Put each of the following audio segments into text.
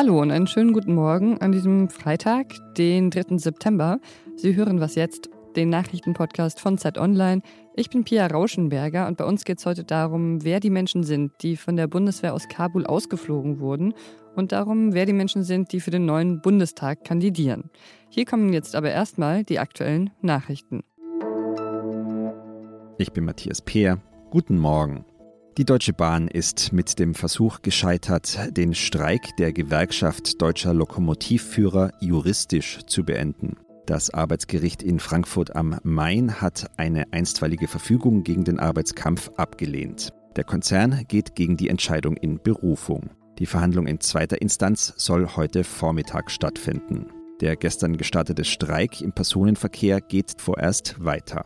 Hallo und einen schönen guten Morgen an diesem Freitag, den 3. September. Sie hören was jetzt, den Nachrichtenpodcast von Zeit Online. Ich bin Pia Rauschenberger und bei uns geht es heute darum, wer die Menschen sind, die von der Bundeswehr aus Kabul ausgeflogen wurden und darum, wer die Menschen sind, die für den neuen Bundestag kandidieren. Hier kommen jetzt aber erstmal die aktuellen Nachrichten. Ich bin Matthias Peer. Guten Morgen. Die Deutsche Bahn ist mit dem Versuch gescheitert, den Streik der Gewerkschaft deutscher Lokomotivführer juristisch zu beenden. Das Arbeitsgericht in Frankfurt am Main hat eine einstweilige Verfügung gegen den Arbeitskampf abgelehnt. Der Konzern geht gegen die Entscheidung in Berufung. Die Verhandlung in zweiter Instanz soll heute Vormittag stattfinden. Der gestern gestartete Streik im Personenverkehr geht vorerst weiter.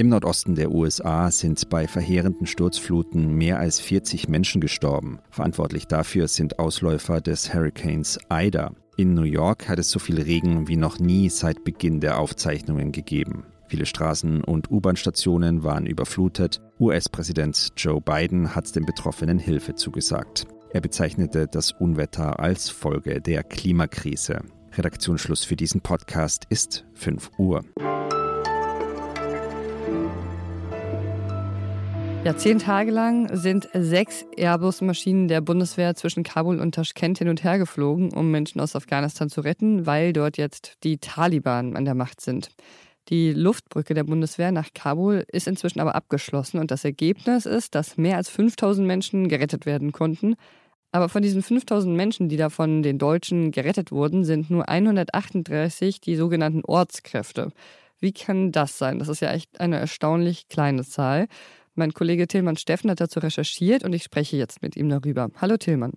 Im Nordosten der USA sind bei verheerenden Sturzfluten mehr als 40 Menschen gestorben. Verantwortlich dafür sind Ausläufer des Hurrikans Ida. In New York hat es so viel Regen wie noch nie seit Beginn der Aufzeichnungen gegeben. Viele Straßen und U-Bahn-Stationen waren überflutet. US-Präsident Joe Biden hat den Betroffenen Hilfe zugesagt. Er bezeichnete das Unwetter als Folge der Klimakrise. Redaktionsschluss für diesen Podcast ist 5 Uhr. Ja, zehn Tage lang sind sechs Airbus-Maschinen der Bundeswehr zwischen Kabul und Taschkent hin und her geflogen, um Menschen aus Afghanistan zu retten, weil dort jetzt die Taliban an der Macht sind. Die Luftbrücke der Bundeswehr nach Kabul ist inzwischen aber abgeschlossen und das Ergebnis ist, dass mehr als 5000 Menschen gerettet werden konnten. Aber von diesen 5000 Menschen, die da von den Deutschen gerettet wurden, sind nur 138 die sogenannten Ortskräfte. Wie kann das sein? Das ist ja echt eine erstaunlich kleine Zahl. Mein Kollege Tillmann Steffen hat dazu recherchiert und ich spreche jetzt mit ihm darüber. Hallo Tillmann.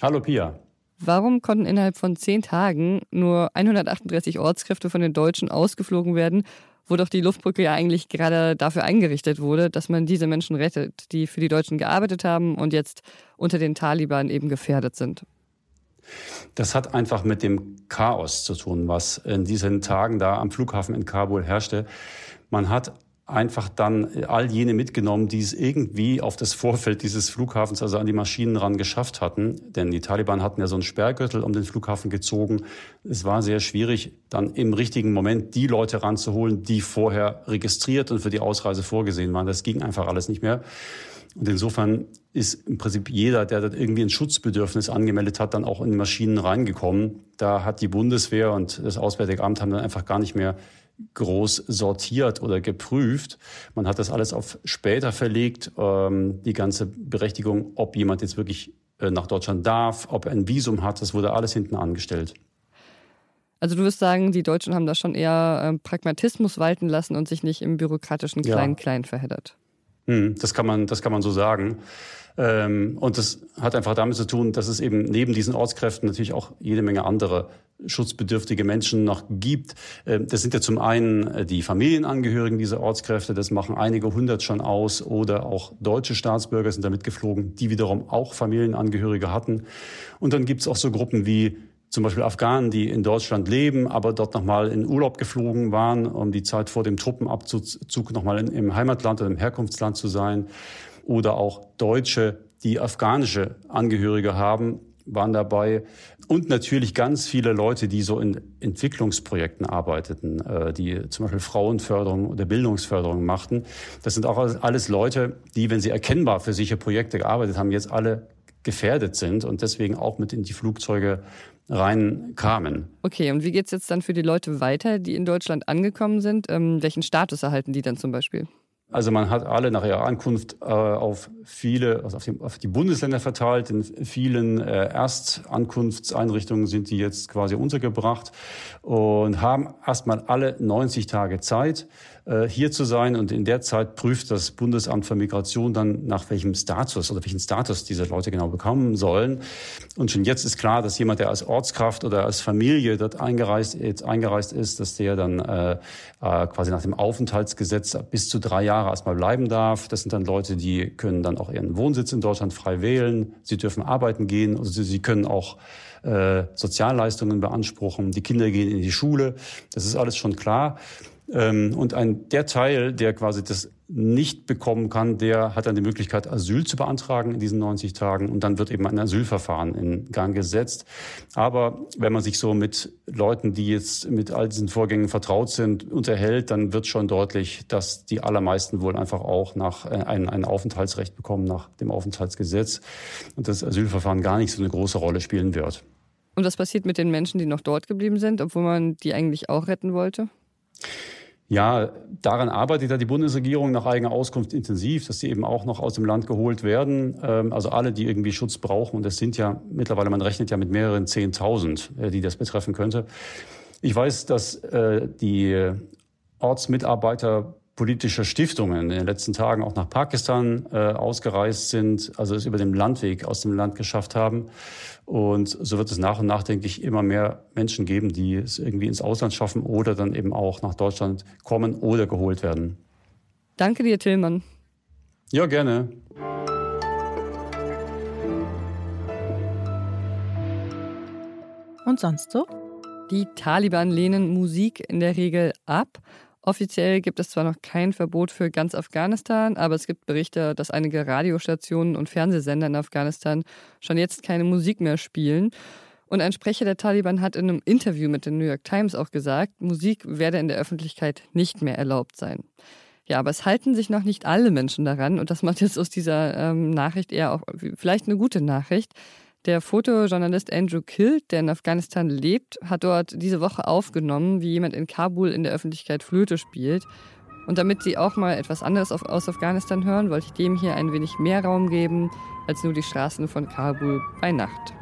Hallo Pia. Warum konnten innerhalb von zehn Tagen nur 138 Ortskräfte von den Deutschen ausgeflogen werden, wo doch die Luftbrücke ja eigentlich gerade dafür eingerichtet wurde, dass man diese Menschen rettet, die für die Deutschen gearbeitet haben und jetzt unter den Taliban eben gefährdet sind? Das hat einfach mit dem Chaos zu tun, was in diesen Tagen da am Flughafen in Kabul herrschte. Man hat einfach dann all jene mitgenommen, die es irgendwie auf das Vorfeld dieses Flughafens, also an die Maschinen ran geschafft hatten. Denn die Taliban hatten ja so einen Sperrgürtel um den Flughafen gezogen. Es war sehr schwierig, dann im richtigen Moment die Leute ranzuholen, die vorher registriert und für die Ausreise vorgesehen waren. Das ging einfach alles nicht mehr. Und insofern ist im Prinzip jeder, der dort irgendwie ein Schutzbedürfnis angemeldet hat, dann auch in die Maschinen reingekommen. Da hat die Bundeswehr und das Auswärtige Amt haben dann einfach gar nicht mehr groß sortiert oder geprüft. Man hat das alles auf später verlegt, ähm, die ganze Berechtigung, ob jemand jetzt wirklich äh, nach Deutschland darf, ob er ein Visum hat, das wurde alles hinten angestellt. Also du wirst sagen, die Deutschen haben da schon eher äh, Pragmatismus walten lassen und sich nicht im bürokratischen Klein-Klein ja. verheddert. Hm, das kann man, das kann man so sagen. Ähm, und das hat einfach damit zu tun, dass es eben neben diesen Ortskräften natürlich auch jede Menge andere schutzbedürftige Menschen noch gibt. Ähm, das sind ja zum einen äh, die Familienangehörigen dieser Ortskräfte, das machen einige hundert schon aus, oder auch deutsche Staatsbürger sind damit geflogen, die wiederum auch Familienangehörige hatten. Und dann gibt es auch so Gruppen wie zum Beispiel Afghanen, die in Deutschland leben, aber dort nochmal in Urlaub geflogen waren, um die Zeit vor dem Truppenabzug nochmal im Heimatland oder im Herkunftsland zu sein oder auch Deutsche, die afghanische Angehörige haben, waren dabei. Und natürlich ganz viele Leute, die so in Entwicklungsprojekten arbeiteten, äh, die zum Beispiel Frauenförderung oder Bildungsförderung machten. Das sind auch alles Leute, die, wenn sie erkennbar für solche Projekte gearbeitet haben, jetzt alle gefährdet sind und deswegen auch mit in die Flugzeuge reinkamen. Okay, und wie geht es jetzt dann für die Leute weiter, die in Deutschland angekommen sind? Ähm, welchen Status erhalten die dann zum Beispiel? Also man hat alle nach ihrer Ankunft äh, auf viele, also auf die, auf die, Bundesländer verteilt. In vielen äh, Erstankunftseinrichtungen sind die jetzt quasi untergebracht und haben erstmal alle 90 Tage Zeit, hier zu sein. Und in der Zeit prüft das Bundesamt für Migration dann, nach welchem Status oder welchen Status diese Leute genau bekommen sollen. Und schon jetzt ist klar, dass jemand, der als Ortskraft oder als Familie dort eingereist, jetzt eingereist ist, dass der dann äh, äh, quasi nach dem Aufenthaltsgesetz bis zu drei Jahre erstmal bleiben darf. Das sind dann Leute, die können dann auch ihren Wohnsitz in Deutschland frei wählen. Sie dürfen arbeiten gehen. Also sie können auch äh, Sozialleistungen beanspruchen. Die Kinder gehen in die Schule. Das ist alles schon klar. Ähm, und ein, der Teil, der quasi das nicht bekommen kann, der hat dann die Möglichkeit, Asyl zu beantragen in diesen 90 Tagen und dann wird eben ein Asylverfahren in Gang gesetzt. Aber wenn man sich so mit Leuten, die jetzt mit all diesen Vorgängen vertraut sind, unterhält, dann wird schon deutlich, dass die allermeisten wohl einfach auch nach äh, ein, ein Aufenthaltsrecht bekommen nach dem Aufenthaltsgesetz und das Asylverfahren gar nicht so eine große Rolle spielen wird. Und was passiert mit den Menschen, die noch dort geblieben sind, obwohl man die eigentlich auch retten wollte? Ja, daran arbeitet ja die Bundesregierung nach eigener Auskunft intensiv, dass sie eben auch noch aus dem Land geholt werden. Ähm, also alle, die irgendwie Schutz brauchen. Und das sind ja mittlerweile, man rechnet ja mit mehreren Zehntausend, äh, die das betreffen könnte. Ich weiß, dass äh, die Ortsmitarbeiter politischer Stiftungen in den letzten Tagen auch nach Pakistan äh, ausgereist sind, also es über den Landweg aus dem Land geschafft haben. Und so wird es nach und nach, denke ich, immer mehr Menschen geben, die es irgendwie ins Ausland schaffen oder dann eben auch nach Deutschland kommen oder geholt werden. Danke dir, Tillmann. Ja, gerne. Und sonst so? Die Taliban lehnen Musik in der Regel ab Offiziell gibt es zwar noch kein Verbot für ganz Afghanistan, aber es gibt Berichte, dass einige Radiostationen und Fernsehsender in Afghanistan schon jetzt keine Musik mehr spielen. Und ein Sprecher der Taliban hat in einem Interview mit den New York Times auch gesagt, Musik werde in der Öffentlichkeit nicht mehr erlaubt sein. Ja, aber es halten sich noch nicht alle Menschen daran und das macht jetzt aus dieser ähm, Nachricht eher auch vielleicht eine gute Nachricht. Der Fotojournalist Andrew Kilt, der in Afghanistan lebt, hat dort diese Woche aufgenommen, wie jemand in Kabul in der Öffentlichkeit Flöte spielt. Und damit Sie auch mal etwas anderes aus Afghanistan hören, wollte ich dem hier ein wenig mehr Raum geben als nur die Straßen von Kabul bei Nacht.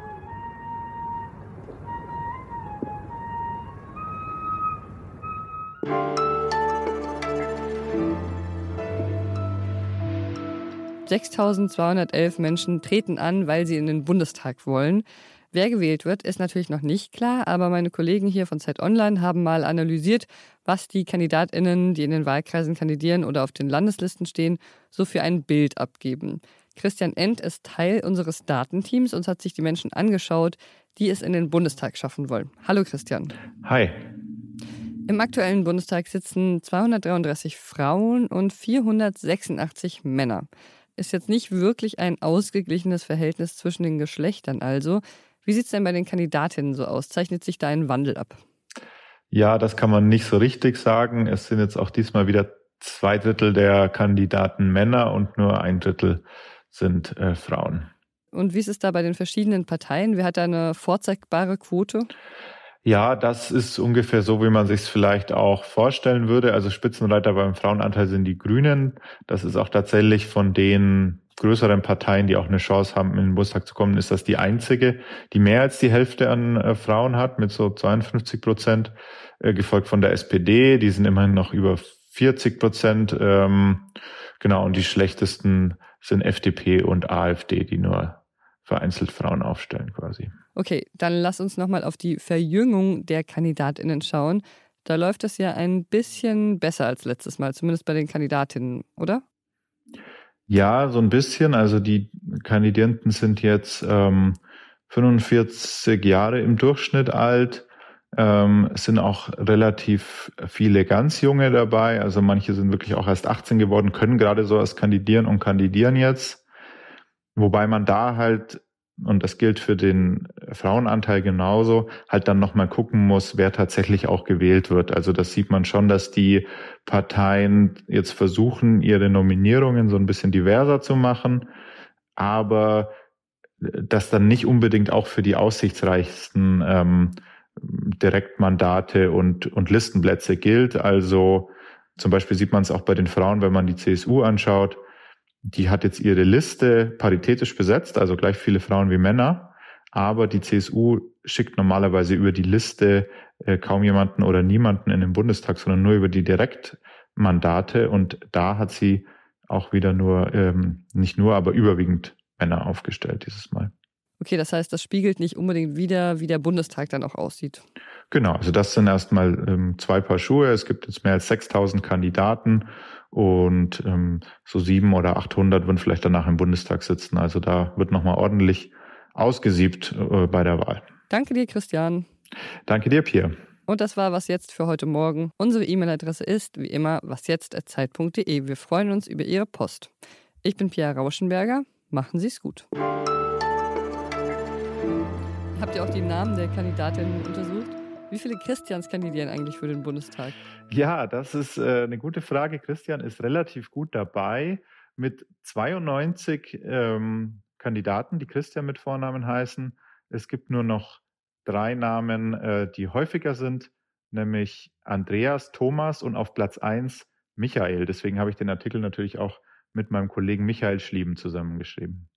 6211 Menschen treten an, weil sie in den Bundestag wollen. Wer gewählt wird, ist natürlich noch nicht klar, aber meine Kollegen hier von Zeit Online haben mal analysiert, was die KandidatInnen, die in den Wahlkreisen kandidieren oder auf den Landeslisten stehen, so für ein Bild abgeben. Christian End ist Teil unseres Datenteams und hat sich die Menschen angeschaut, die es in den Bundestag schaffen wollen. Hallo Christian. Hi. Im aktuellen Bundestag sitzen 233 Frauen und 486 Männer ist jetzt nicht wirklich ein ausgeglichenes Verhältnis zwischen den Geschlechtern also. Wie sieht es denn bei den Kandidatinnen so aus? Zeichnet sich da ein Wandel ab? Ja, das kann man nicht so richtig sagen. Es sind jetzt auch diesmal wieder zwei Drittel der Kandidaten Männer und nur ein Drittel sind äh, Frauen. Und wie ist es da bei den verschiedenen Parteien? Wer hat da eine vorzeigbare Quote? Ja, das ist ungefähr so, wie man sich es vielleicht auch vorstellen würde. Also Spitzenreiter beim Frauenanteil sind die Grünen. Das ist auch tatsächlich von den größeren Parteien, die auch eine Chance haben, in den Bundestag zu kommen, ist das die einzige, die mehr als die Hälfte an äh, Frauen hat, mit so 52 Prozent, äh, gefolgt von der SPD. Die sind immerhin noch über 40 Prozent. Ähm, genau, und die schlechtesten sind FDP und AfD, die nur vereinzelt Frauen aufstellen quasi. Okay, dann lass uns nochmal auf die Verjüngung der Kandidatinnen schauen. Da läuft es ja ein bisschen besser als letztes Mal, zumindest bei den Kandidatinnen, oder? Ja, so ein bisschen. Also die Kandidierenden sind jetzt ähm, 45 Jahre im Durchschnitt alt. Ähm, es sind auch relativ viele ganz junge dabei. Also manche sind wirklich auch erst 18 geworden, können gerade so erst kandidieren und kandidieren jetzt. Wobei man da halt, und das gilt für den Frauenanteil genauso, halt dann nochmal gucken muss, wer tatsächlich auch gewählt wird. Also das sieht man schon, dass die Parteien jetzt versuchen, ihre Nominierungen so ein bisschen diverser zu machen, aber das dann nicht unbedingt auch für die aussichtsreichsten ähm, Direktmandate und, und Listenplätze gilt. Also zum Beispiel sieht man es auch bei den Frauen, wenn man die CSU anschaut die hat jetzt ihre Liste paritätisch besetzt, also gleich viele Frauen wie Männer. Aber die CSU schickt normalerweise über die Liste äh, kaum jemanden oder niemanden in den Bundestag, sondern nur über die Direktmandate. Und da hat sie auch wieder nur, ähm, nicht nur, aber überwiegend Männer aufgestellt dieses Mal. Okay, das heißt, das spiegelt nicht unbedingt wieder, wie der Bundestag dann auch aussieht. Genau, also das sind erstmal ähm, zwei Paar Schuhe. Es gibt jetzt mehr als 6000 Kandidaten und ähm, so sieben oder 800 würden vielleicht danach im Bundestag sitzen. Also da wird nochmal ordentlich ausgesiebt äh, bei der Wahl. Danke dir, Christian. Danke dir, Pierre. Und das war was jetzt für heute Morgen. Unsere E-Mail-Adresse ist wie immer wasjetzt@zeit.de. Wir freuen uns über Ihre Post. Ich bin Pia Rauschenberger. Machen Sie es gut. Habt ihr auch die Namen der Kandidatinnen untersucht? Wie viele Christians kandidieren eigentlich für den Bundestag? Ja, das ist äh, eine gute Frage. Christian ist relativ gut dabei mit 92 ähm, Kandidaten, die Christian mit Vornamen heißen. Es gibt nur noch drei Namen, äh, die häufiger sind, nämlich Andreas, Thomas und auf Platz 1 Michael. Deswegen habe ich den Artikel natürlich auch mit meinem Kollegen Michael Schlieben zusammengeschrieben.